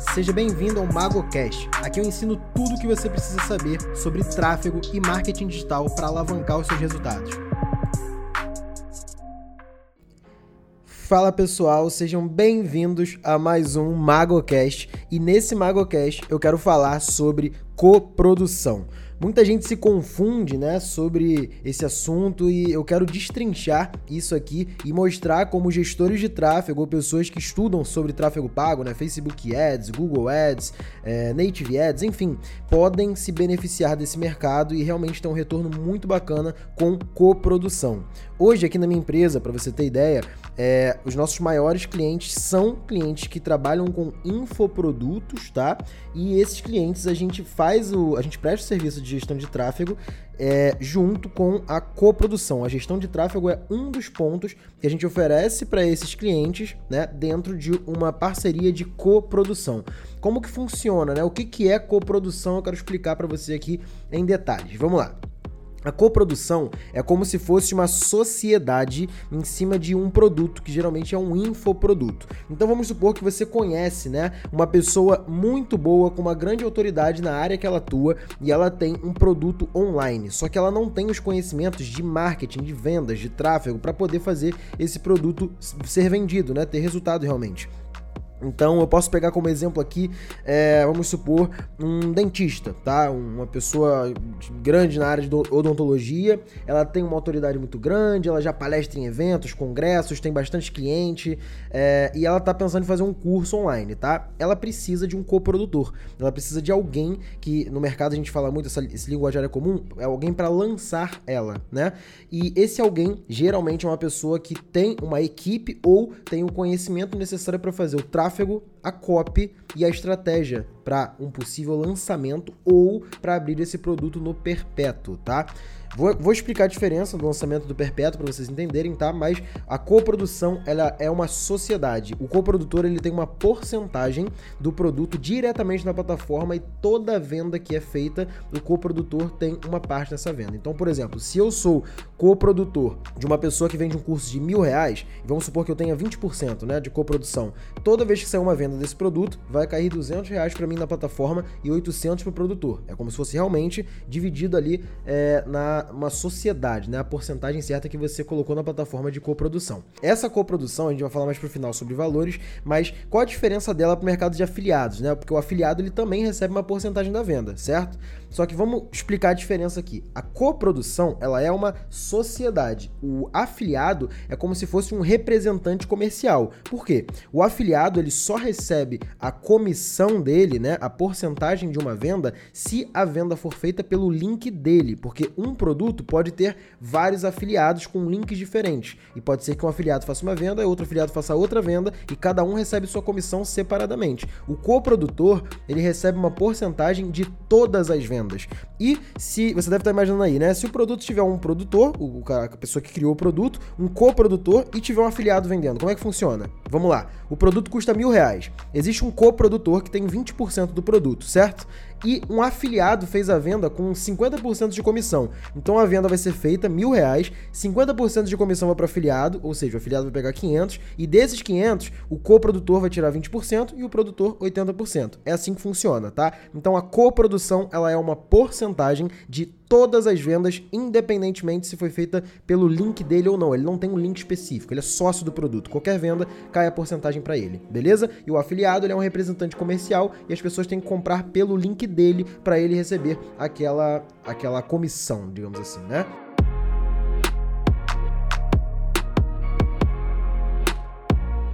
Seja bem-vindo ao MagoCast. Aqui eu ensino tudo o que você precisa saber sobre tráfego e marketing digital para alavancar os seus resultados. Fala pessoal, sejam bem-vindos a mais um MagoCast. E nesse MagoCast eu quero falar sobre coprodução. Muita gente se confunde, né, sobre esse assunto e eu quero destrinchar isso aqui e mostrar como gestores de tráfego ou pessoas que estudam sobre tráfego pago, né, Facebook Ads, Google Ads, é, Native Ads, enfim, podem se beneficiar desse mercado e realmente ter um retorno muito bacana com coprodução. Hoje aqui na minha empresa, para você ter ideia, é, os nossos maiores clientes são clientes que trabalham com infoprodutos, tá? E esses clientes a gente faz o, a gente presta o serviço de gestão de tráfego é, junto com a coprodução. A gestão de tráfego é um dos pontos que a gente oferece para esses clientes, né, dentro de uma parceria de coprodução. Como que funciona, né? O que, que é coprodução? Eu quero explicar para você aqui em detalhes. Vamos lá. A coprodução é como se fosse uma sociedade em cima de um produto, que geralmente é um infoproduto. Então vamos supor que você conhece, né, uma pessoa muito boa com uma grande autoridade na área que ela atua e ela tem um produto online, só que ela não tem os conhecimentos de marketing, de vendas, de tráfego para poder fazer esse produto ser vendido, né, ter resultado realmente. Então eu posso pegar como exemplo aqui, é, vamos supor, um dentista, tá? Uma pessoa grande na área de odontologia, ela tem uma autoridade muito grande, ela já palestra em eventos, congressos, tem bastante cliente é, e ela tá pensando em fazer um curso online, tá? Ela precisa de um coprodutor, ela precisa de alguém que no mercado a gente fala muito, essa, esse linguajar é comum, é alguém para lançar ela, né? E esse alguém geralmente é uma pessoa que tem uma equipe ou tem o conhecimento necessário para fazer o tráfego tráfego, a copy e a estratégia para um possível lançamento ou para abrir esse produto no perpétuo, tá? Vou, vou, explicar a diferença do lançamento do perpétuo para vocês entenderem, tá? Mas a coprodução ela é uma sociedade. O coprodutor ele tem uma porcentagem do produto diretamente na plataforma e toda venda que é feita, o coprodutor tem uma parte dessa venda. Então, por exemplo, se eu sou coprodutor de uma pessoa que vende um curso de mil reais, vamos supor que eu tenha 20% né, de coprodução, toda vez que sair uma venda desse produto, vai cair 200 reais para mim na plataforma e 800 para o produtor. É como se fosse realmente dividido ali é, na uma sociedade, né? A porcentagem certa que você colocou na plataforma de coprodução. Essa coprodução, a gente vai falar mais pro final sobre valores, mas qual a diferença dela pro mercado de afiliados, né? Porque o afiliado ele também recebe uma porcentagem da venda, certo? Só que vamos explicar a diferença aqui. A coprodução, ela é uma sociedade. O afiliado é como se fosse um representante comercial. Por quê? O afiliado, ele só recebe a comissão dele, né, a porcentagem de uma venda, se a venda for feita pelo link dele, porque um produto pode ter vários afiliados com links diferentes. E pode ser que um afiliado faça uma venda, outro afiliado faça outra venda e cada um recebe sua comissão separadamente. O coprodutor, ele recebe uma porcentagem de todas as vendas vendas. E se você deve estar imaginando aí, né? Se o produto tiver um produtor, o, a pessoa que criou o produto, um coprodutor e tiver um afiliado vendendo, como é que funciona? Vamos lá. O produto custa mil reais. Existe um coprodutor que tem 20% do produto, certo? E um afiliado fez a venda com 50% de comissão. Então a venda vai ser feita mil reais, 50% de comissão vai para afiliado, ou seja, o afiliado vai pegar 500 e desses 500 o coprodutor vai tirar 20% e o produtor 80%. É assim que funciona, tá? Então a coprodução ela é uma porcentagem de todas as vendas, independentemente se foi feita pelo link dele ou não. Ele não tem um link específico, ele é sócio do produto. Qualquer venda cai a porcentagem para ele, beleza? E o afiliado ele é um representante comercial e as pessoas têm que comprar pelo link dele para ele receber aquela aquela comissão, digamos assim, né?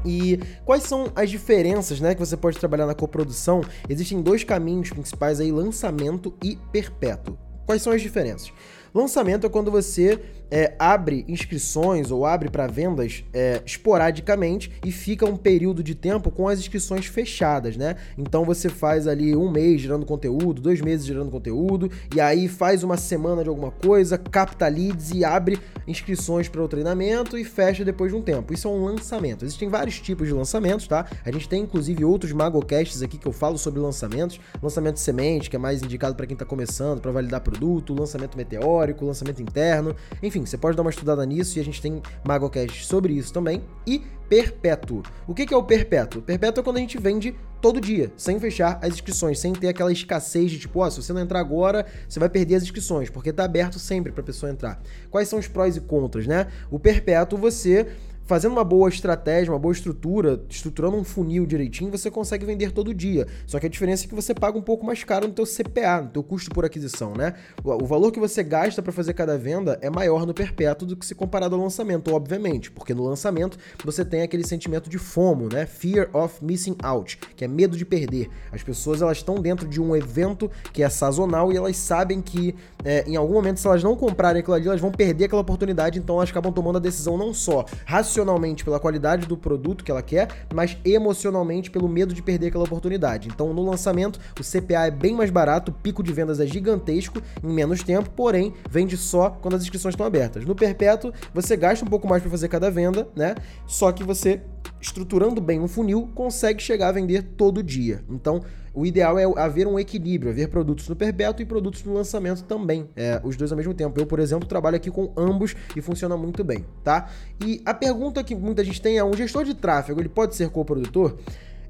E quais são as diferenças, né, que você pode trabalhar na coprodução? Existem dois caminhos principais aí, lançamento e perpétuo. Quais são as diferenças? Lançamento é quando você é, abre inscrições ou abre para vendas é, esporadicamente e fica um período de tempo com as inscrições fechadas, né? Então você faz ali um mês gerando conteúdo, dois meses gerando conteúdo, e aí faz uma semana de alguma coisa, capta leads e abre inscrições para o treinamento e fecha depois de um tempo. Isso é um lançamento. Existem vários tipos de lançamentos, tá? A gente tem inclusive outros Magocasts aqui que eu falo sobre lançamentos. Lançamento semente, que é mais indicado para quem está começando, para validar produto, lançamento meteoro teórico, lançamento interno. Enfim, você pode dar uma estudada nisso e a gente tem MagoCast sobre isso também. E perpétuo. O que é o perpétuo? Perpétuo é quando a gente vende todo dia, sem fechar as inscrições, sem ter aquela escassez de tipo, ó, oh, se você não entrar agora, você vai perder as inscrições, porque tá aberto sempre para a pessoa entrar. Quais são os prós e contras, né? O perpétuo você fazendo uma boa estratégia, uma boa estrutura, estruturando um funil direitinho, você consegue vender todo dia. Só que a diferença é que você paga um pouco mais caro no teu CPA, no teu custo por aquisição, né? O valor que você gasta para fazer cada venda é maior no perpétuo do que se comparado ao lançamento, obviamente, porque no lançamento você tem aquele sentimento de FOMO, né? Fear of missing out, que é medo de perder. As pessoas elas estão dentro de um evento que é sazonal e elas sabem que é, em algum momento se elas não comprarem aquilo ali, elas vão perder aquela oportunidade, então elas acabam tomando a decisão não só racional racionalmente pela qualidade do produto que ela quer, mas emocionalmente pelo medo de perder aquela oportunidade. Então, no lançamento, o CPA é bem mais barato, o pico de vendas é gigantesco em menos tempo, porém, vende só quando as inscrições estão abertas. No perpétuo, você gasta um pouco mais para fazer cada venda, né? Só que você estruturando bem um funil, consegue chegar a vender todo dia. Então, o ideal é haver um equilíbrio, haver produtos no perpétuo e produtos no lançamento também, é, os dois ao mesmo tempo. Eu, por exemplo, trabalho aqui com ambos e funciona muito bem, tá? E a pergunta que muita gente tem é: um gestor de tráfego, ele pode ser coprodutor?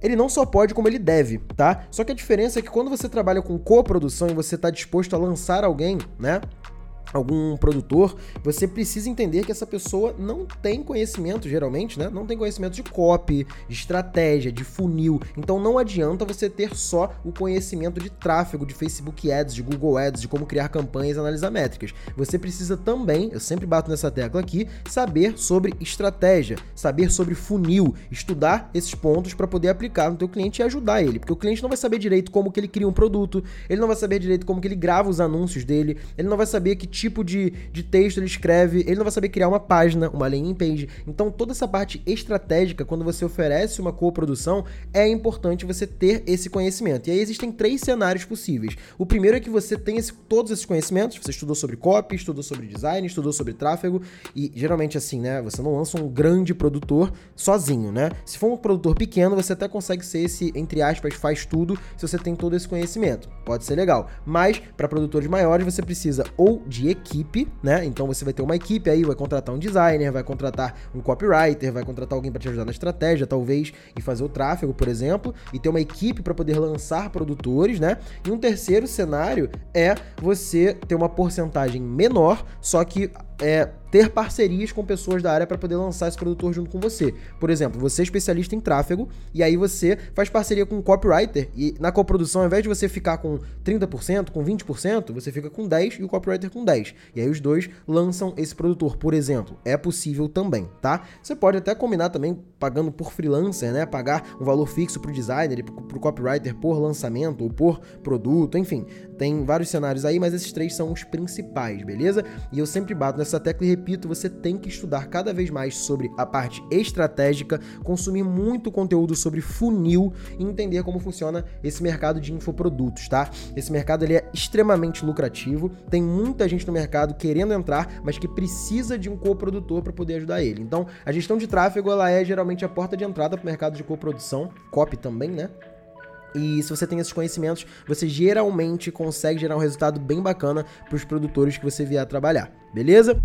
ele não só pode, como ele deve, tá? Só que a diferença é que quando você trabalha com coprodução e você está disposto a lançar alguém, né? Algum produtor, você precisa entender que essa pessoa não tem conhecimento, geralmente, né? Não tem conhecimento de copy, de estratégia, de funil. Então não adianta você ter só o conhecimento de tráfego, de Facebook Ads, de Google Ads, de como criar campanhas e analisar métricas. Você precisa também, eu sempre bato nessa tecla aqui, saber sobre estratégia, saber sobre funil, estudar esses pontos para poder aplicar no teu cliente e ajudar ele, porque o cliente não vai saber direito como que ele cria um produto, ele não vai saber direito como que ele grava os anúncios dele, ele não vai saber que tipo de, de texto ele escreve, ele não vai saber criar uma página, uma landing page. Então, toda essa parte estratégica, quando você oferece uma coprodução, é importante você ter esse conhecimento. E aí existem três cenários possíveis. O primeiro é que você tem esse, todos esses conhecimentos, você estudou sobre copy, estudou sobre design, estudou sobre tráfego, e geralmente assim, né, você não lança um grande produtor sozinho, né? Se for um produtor pequeno, você até consegue ser esse, entre aspas, faz tudo, se você tem todo esse conhecimento. Pode ser legal. Mas, para produtores maiores, você precisa ou de equipe, né? Então você vai ter uma equipe aí, vai contratar um designer, vai contratar um copywriter, vai contratar alguém para te ajudar na estratégia, talvez, e fazer o tráfego, por exemplo, e ter uma equipe para poder lançar produtores, né? E um terceiro cenário é você ter uma porcentagem menor, só que é, ter parcerias com pessoas da área para poder lançar esse produtor junto com você. Por exemplo, você é especialista em tráfego e aí você faz parceria com um copywriter e na coprodução, ao invés de você ficar com 30%, com 20%, você fica com 10% e o copywriter com 10%. E aí os dois lançam esse produtor, por exemplo. É possível também, tá? Você pode até combinar também pagando por freelancer, né? Pagar um valor fixo para o designer e para o copywriter por lançamento ou por produto, enfim. Tem vários cenários aí, mas esses três são os principais, beleza? E eu sempre bato nessa tecla e repito, você tem que estudar cada vez mais sobre a parte estratégica, consumir muito conteúdo sobre funil e entender como funciona esse mercado de infoprodutos, tá? Esse mercado ele é extremamente lucrativo, tem muita gente no mercado querendo entrar, mas que precisa de um coprodutor para poder ajudar ele. Então, a gestão de tráfego ela é geralmente a porta de entrada para o mercado de coprodução, copy também, né? E se você tem esses conhecimentos, você geralmente consegue gerar um resultado bem bacana para os produtores que você vier a trabalhar, beleza?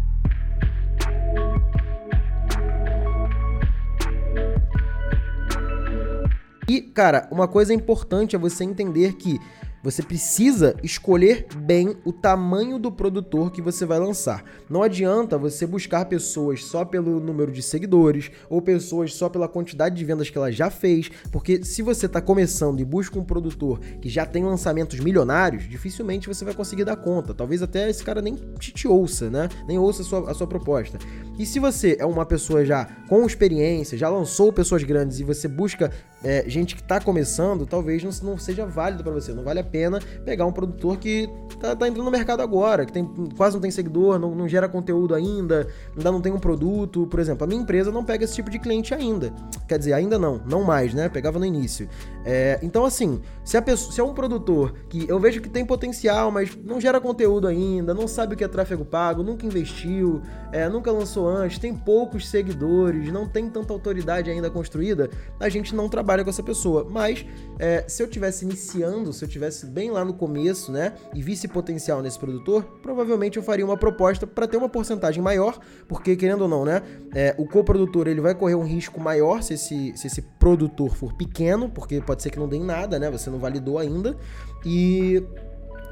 E, cara, uma coisa importante é você entender que você precisa escolher bem o tamanho do produtor que você vai lançar. Não adianta você buscar pessoas só pelo número de seguidores ou pessoas só pela quantidade de vendas que ela já fez, porque se você está começando e busca um produtor que já tem lançamentos milionários, dificilmente você vai conseguir dar conta. Talvez até esse cara nem te, ouça, né? Nem ouça a sua, a sua proposta. E se você é uma pessoa já com experiência, já lançou pessoas grandes e você busca é, gente que está começando, talvez não, não seja válido para você. Não vale a pena pegar um produtor que tá, tá, entrando no mercado agora, que tem, quase não tem seguidor, não, não, gera conteúdo ainda, ainda não tem um produto. Por exemplo, a minha empresa não pega esse tipo de cliente ainda. Quer dizer, ainda não, não mais, né? Pegava no início. É, então, assim, se, pessoa, se é um produtor que eu vejo que tem potencial, mas não gera conteúdo ainda, não sabe o que é tráfego pago, nunca investiu, é, nunca lançou antes, tem poucos seguidores, não tem tanta autoridade ainda construída, a gente não trabalha trabalha com essa pessoa. Mas é, se eu tivesse iniciando, se eu tivesse bem lá no começo, né, e visse potencial nesse produtor, provavelmente eu faria uma proposta para ter uma porcentagem maior, porque querendo ou não, né, é, o coprodutor ele vai correr um risco maior se esse, se esse produtor for pequeno, porque pode ser que não dê em nada, né, você não validou ainda, e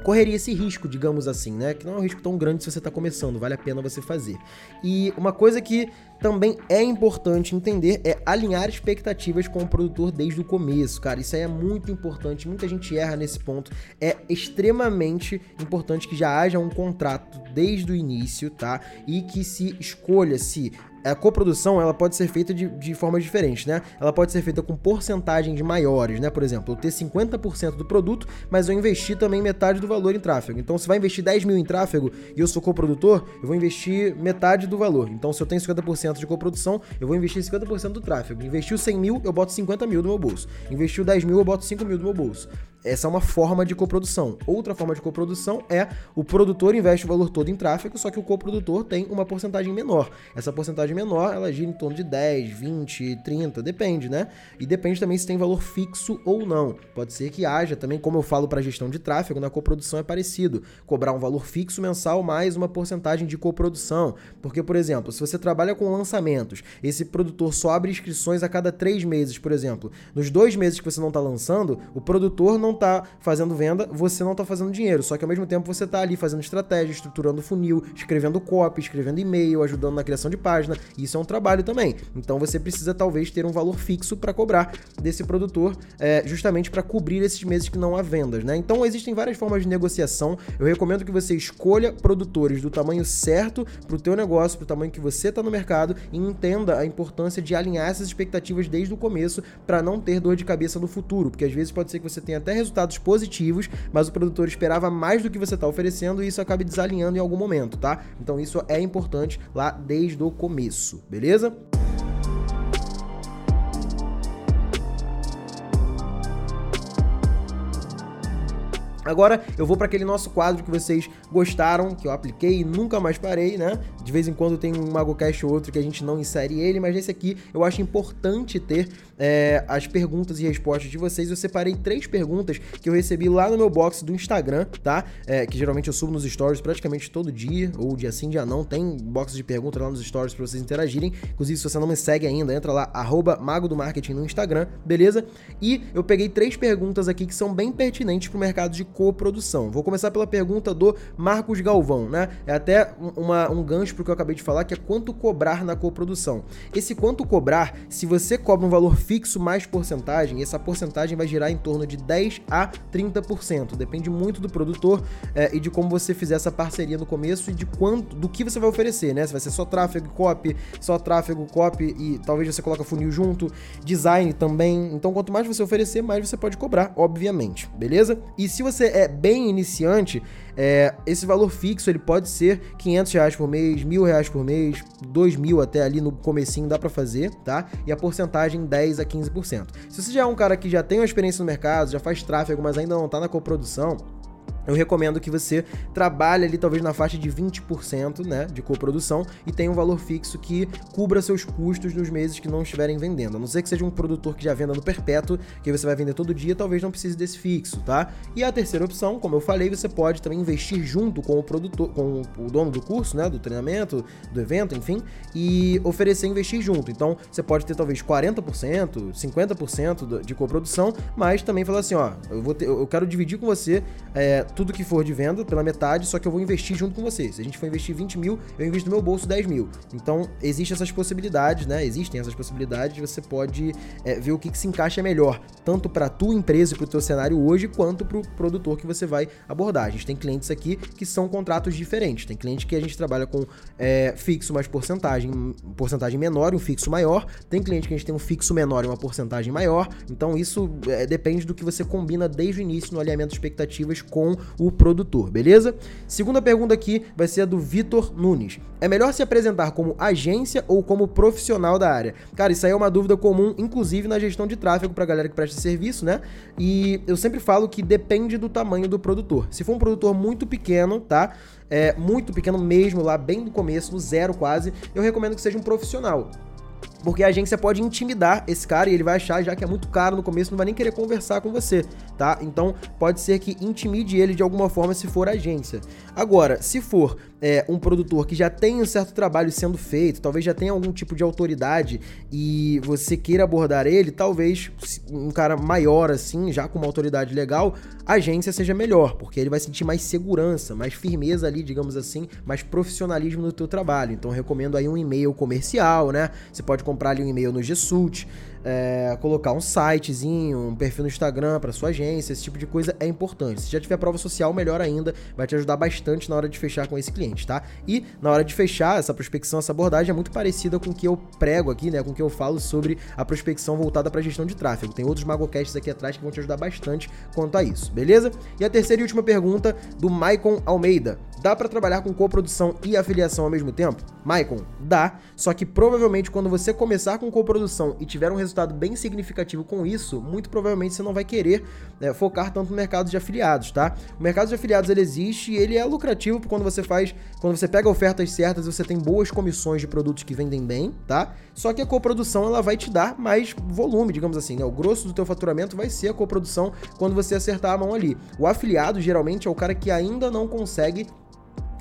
correria esse risco, digamos assim, né? Que não é um risco tão grande se você está começando, vale a pena você fazer. E uma coisa que também é importante entender é alinhar expectativas com o produtor desde o começo, cara. Isso aí é muito importante, muita gente erra nesse ponto. É extremamente importante que já haja um contrato desde o início, tá? E que se escolha se a coprodução ela pode ser feita de, de formas diferentes, né? Ela pode ser feita com porcentagens maiores, né? Por exemplo, eu ter 50% do produto, mas eu investir também metade do valor em tráfego. Então, se vai investir 10 mil em tráfego e eu sou coprodutor, eu vou investir metade do valor. Então, se eu tenho 50% de coprodução, eu vou investir 50% do tráfego. Investiu 100 mil, eu boto 50 mil do meu bolso. Investiu 10 mil, eu boto 5 mil do meu bolso. Essa é uma forma de coprodução. Outra forma de coprodução é o produtor investe o valor todo em tráfego, só que o coprodutor tem uma porcentagem menor. Essa porcentagem menor, ela gira em torno de 10, 20, 30, depende, né? E depende também se tem valor fixo ou não. Pode ser que haja também, como eu falo para gestão de tráfego, na coprodução é parecido. Cobrar um valor fixo mensal mais uma porcentagem de coprodução. Porque, por exemplo, se você trabalha com lançamentos, esse produtor só abre inscrições a cada três meses, por exemplo. Nos dois meses que você não está lançando, o produtor não não tá fazendo venda, você não tá fazendo dinheiro. Só que ao mesmo tempo você tá ali fazendo estratégia, estruturando funil, escrevendo copy, escrevendo e-mail, ajudando na criação de página. Isso é um trabalho também. Então você precisa talvez ter um valor fixo para cobrar desse produtor, é, justamente para cobrir esses meses que não há vendas, né? Então existem várias formas de negociação. Eu recomendo que você escolha produtores do tamanho certo para o teu negócio, para o tamanho que você está no mercado e entenda a importância de alinhar essas expectativas desde o começo para não ter dor de cabeça no futuro, porque às vezes pode ser que você tenha até resultados positivos, mas o produtor esperava mais do que você está oferecendo e isso acaba desalinhando em algum momento, tá? Então isso é importante lá desde o começo, beleza? Agora eu vou para aquele nosso quadro que vocês gostaram, que eu apliquei e nunca mais parei, né? De vez em quando tem um MagoCast ou outro que a gente não insere ele, mas nesse aqui eu acho importante ter é, as perguntas e respostas de vocês. Eu separei três perguntas que eu recebi lá no meu box do Instagram, tá? É, que geralmente eu subo nos stories praticamente todo dia, ou dia sim, dia não. Tem box de perguntas lá nos stories para vocês interagirem. Inclusive, se você não me segue ainda, entra lá, arroba Mago do Marketing no Instagram, beleza? E eu peguei três perguntas aqui que são bem pertinentes para o mercado de coprodução. Vou começar pela pergunta do Marcos Galvão, né? É até uma, um gancho pro que eu acabei de falar, que é quanto cobrar na coprodução. Esse quanto cobrar, se você cobra um valor fixo mais porcentagem, essa porcentagem vai girar em torno de 10 a 30%. Depende muito do produtor é, e de como você fizer essa parceria no começo e de quanto, do que você vai oferecer, né? Se vai ser só tráfego, copy, só tráfego, copy e talvez você coloque funil junto, design também. Então, quanto mais você oferecer, mais você pode cobrar, obviamente, beleza? E se você é bem iniciante, é, esse valor fixo ele pode ser 500 reais por mês, mil reais por mês, 2 mil até ali no comecinho dá para fazer, tá? E a porcentagem 10 a 15%. Se você já é um cara que já tem uma experiência no mercado, já faz tráfego, mas ainda não tá na coprodução, eu recomendo que você trabalhe ali talvez na faixa de 20%, né, de coprodução e tenha um valor fixo que cubra seus custos nos meses que não estiverem vendendo. A não ser que seja um produtor que já venda no perpétuo, que você vai vender todo dia, talvez não precise desse fixo, tá? E a terceira opção, como eu falei, você pode também investir junto com o produtor, com o dono do curso, né, do treinamento, do evento, enfim, e oferecer investir junto. Então, você pode ter talvez 40%, 50% de coprodução, mas também falar assim, ó, eu vou ter, eu quero dividir com você é, tudo que for de venda pela metade, só que eu vou investir junto com você. Se a gente for investir 20 mil, eu invisto no meu bolso 10 mil. Então, existem essas possibilidades, né? Existem essas possibilidades, você pode é, ver o que, que, se encaixa melhor, tanto para tua empresa e para o teu cenário hoje, quanto para o produtor que você vai abordar. A gente tem clientes aqui que são contratos diferentes. Tem cliente que a gente trabalha com é, fixo mais porcentagem, porcentagem menor e um fixo maior. Tem cliente que a gente tem um fixo menor e uma porcentagem maior. Então, isso é, depende do que você combina desde o início no alinhamento de expectativas com o produtor, beleza? Segunda pergunta aqui vai ser a do Vitor Nunes. É melhor se apresentar como agência ou como profissional da área? Cara, isso aí é uma dúvida comum, inclusive na gestão de tráfego para galera que presta serviço, né? E eu sempre falo que depende do tamanho do produtor. Se for um produtor muito pequeno, tá? É, muito pequeno mesmo, lá bem no começo, no zero quase, eu recomendo que seja um profissional. Porque a agência pode intimidar esse cara e ele vai achar já que é muito caro no começo, não vai nem querer conversar com você, tá? Então pode ser que intimide ele de alguma forma se for agência. Agora, se for é, um produtor que já tem um certo trabalho sendo feito, talvez já tenha algum tipo de autoridade e você queira abordar ele, talvez um cara maior assim, já com uma autoridade legal, a agência seja melhor, porque ele vai sentir mais segurança, mais firmeza ali, digamos assim, mais profissionalismo no teu trabalho. Então recomendo aí um e-mail comercial, né? Você pode comprar ali um e-mail no G Suite, é, colocar um sitezinho, um perfil no Instagram para sua agência, esse tipo de coisa é importante. Se já tiver prova social, melhor ainda, vai te ajudar bastante na hora de fechar com esse cliente, tá? E na hora de fechar, essa prospecção, essa abordagem é muito parecida com o que eu prego aqui, né? Com o que eu falo sobre a prospecção voltada para gestão de tráfego. Tem outros Magocasts aqui atrás que vão te ajudar bastante quanto a isso, beleza? E a terceira e última pergunta do Maicon Almeida. Dá para trabalhar com coprodução e afiliação ao mesmo tempo? Maicon, dá, só que provavelmente quando você começar com coprodução e tiver um resultado bem significativo com isso, muito provavelmente você não vai querer né, focar tanto no mercado de afiliados, tá? O mercado de afiliados ele existe e ele é lucrativo quando você faz, quando você pega ofertas certas, você tem boas comissões de produtos que vendem bem, tá? Só que a coprodução ela vai te dar mais volume, digamos assim, né? O grosso do teu faturamento vai ser a coprodução quando você acertar a mão ali. O afiliado geralmente é o cara que ainda não consegue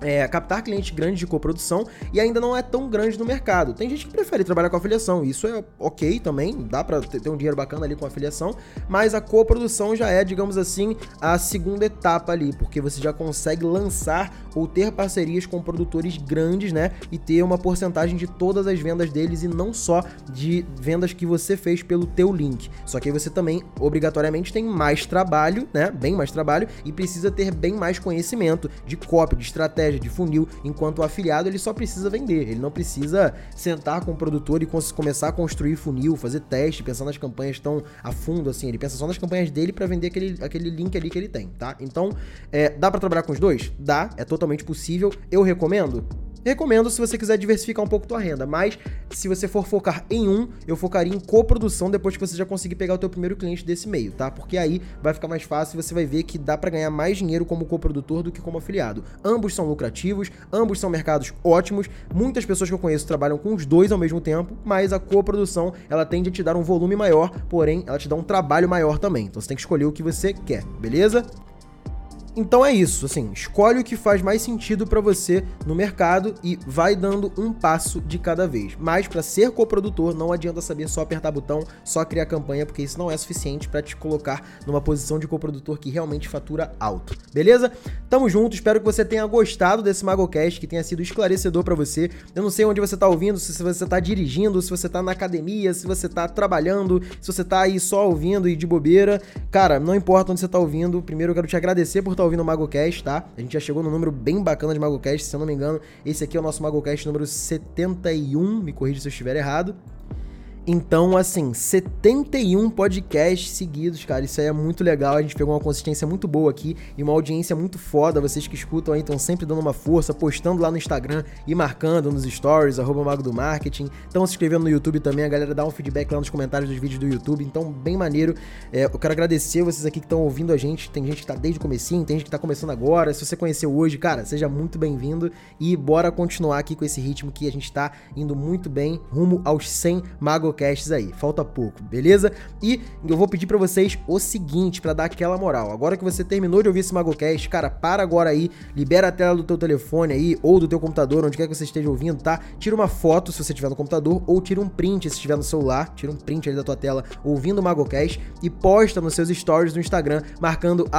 é, captar clientes grandes de coprodução e ainda não é tão grande no mercado. Tem gente que prefere trabalhar com afiliação, isso é ok também, dá para ter um dinheiro bacana ali com afiliação, mas a coprodução já é, digamos assim, a segunda etapa ali, porque você já consegue lançar ou ter parcerias com produtores grandes, né, e ter uma porcentagem de todas as vendas deles e não só de vendas que você fez pelo teu link. Só que aí você também obrigatoriamente tem mais trabalho, né, bem mais trabalho e precisa ter bem mais conhecimento de copy, de estratégia estratégia de funil, enquanto o afiliado ele só precisa vender, ele não precisa sentar com o produtor e começar a construir funil, fazer teste, pensar nas campanhas tão a fundo assim, ele pensa só nas campanhas dele para vender aquele, aquele link ali que ele tem, tá? Então, é, dá para trabalhar com os dois? Dá, é totalmente possível. Eu recomendo? Recomendo se você quiser diversificar um pouco tua renda, mas se você for focar em um, eu focaria em coprodução depois que você já conseguir pegar o teu primeiro cliente desse meio, tá? Porque aí vai ficar mais fácil e você vai ver que dá para ganhar mais dinheiro como coprodutor do que como afiliado. Ambos são lucrativos, ambos são mercados ótimos. Muitas pessoas que eu conheço trabalham com os dois ao mesmo tempo, mas a coprodução, ela tende a te dar um volume maior, porém ela te dá um trabalho maior também. Então você tem que escolher o que você quer, beleza? Então é isso, assim, escolhe o que faz mais sentido para você no mercado e vai dando um passo de cada vez. Mas para ser coprodutor não adianta saber só apertar botão, só criar campanha, porque isso não é suficiente para te colocar numa posição de coprodutor que realmente fatura alto. Beleza? Tamo junto, espero que você tenha gostado desse MagoCast, que tenha sido esclarecedor para você. Eu não sei onde você tá ouvindo, se você tá dirigindo, se você tá na academia, se você tá trabalhando, se você tá aí só ouvindo e de bobeira. Cara, não importa onde você tá ouvindo, primeiro eu quero te agradecer por tá ouvindo o MagoCast, tá? A gente já chegou no número bem bacana de MagoCast, se eu não me engano. Esse aqui é o nosso MagoCast número 71, me corrija se eu estiver errado. Então, assim, 71 podcasts seguidos, cara. Isso aí é muito legal. A gente pegou uma consistência muito boa aqui e uma audiência muito foda. Vocês que escutam aí estão sempre dando uma força, postando lá no Instagram e marcando nos stories, arroba Mago do Marketing. Estão se inscrevendo no YouTube também. A galera dá um feedback lá nos comentários dos vídeos do YouTube. Então, bem maneiro. É, eu quero agradecer vocês aqui que estão ouvindo a gente. Tem gente que tá desde o comecinho, tem gente que tá começando agora. Se você conheceu hoje, cara, seja muito bem-vindo. E bora continuar aqui com esse ritmo que a gente tá indo muito bem rumo aos 100 Mago podcasts aí. Falta pouco, beleza? E eu vou pedir para vocês o seguinte, para dar aquela moral. Agora que você terminou de ouvir esse MagoCast, cara, para agora aí, libera a tela do teu telefone aí, ou do teu computador, onde quer que você esteja ouvindo, tá? Tira uma foto se você estiver no computador, ou tira um print se estiver no celular, tira um print ali da tua tela ouvindo o MagoCast e posta nos seus stories do Instagram, marcando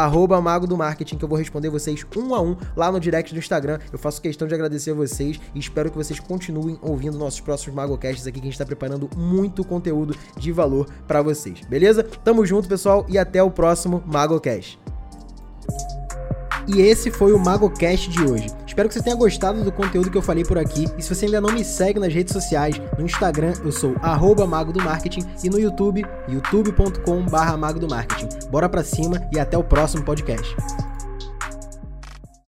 Mago do Marketing, que eu vou responder vocês um a um lá no direct do Instagram. Eu faço questão de agradecer a vocês e espero que vocês continuem ouvindo nossos próximos MagoCasts aqui, que a gente tá preparando muito muito conteúdo de valor para vocês, beleza? Tamo junto, pessoal, e até o próximo MagoCast. E esse foi o MagoCast de hoje. Espero que você tenha gostado do conteúdo que eu falei por aqui. E se você ainda não me segue nas redes sociais, no Instagram eu sou Mago do Marketing e no YouTube, youtube.com/mago. Bora pra cima e até o próximo podcast.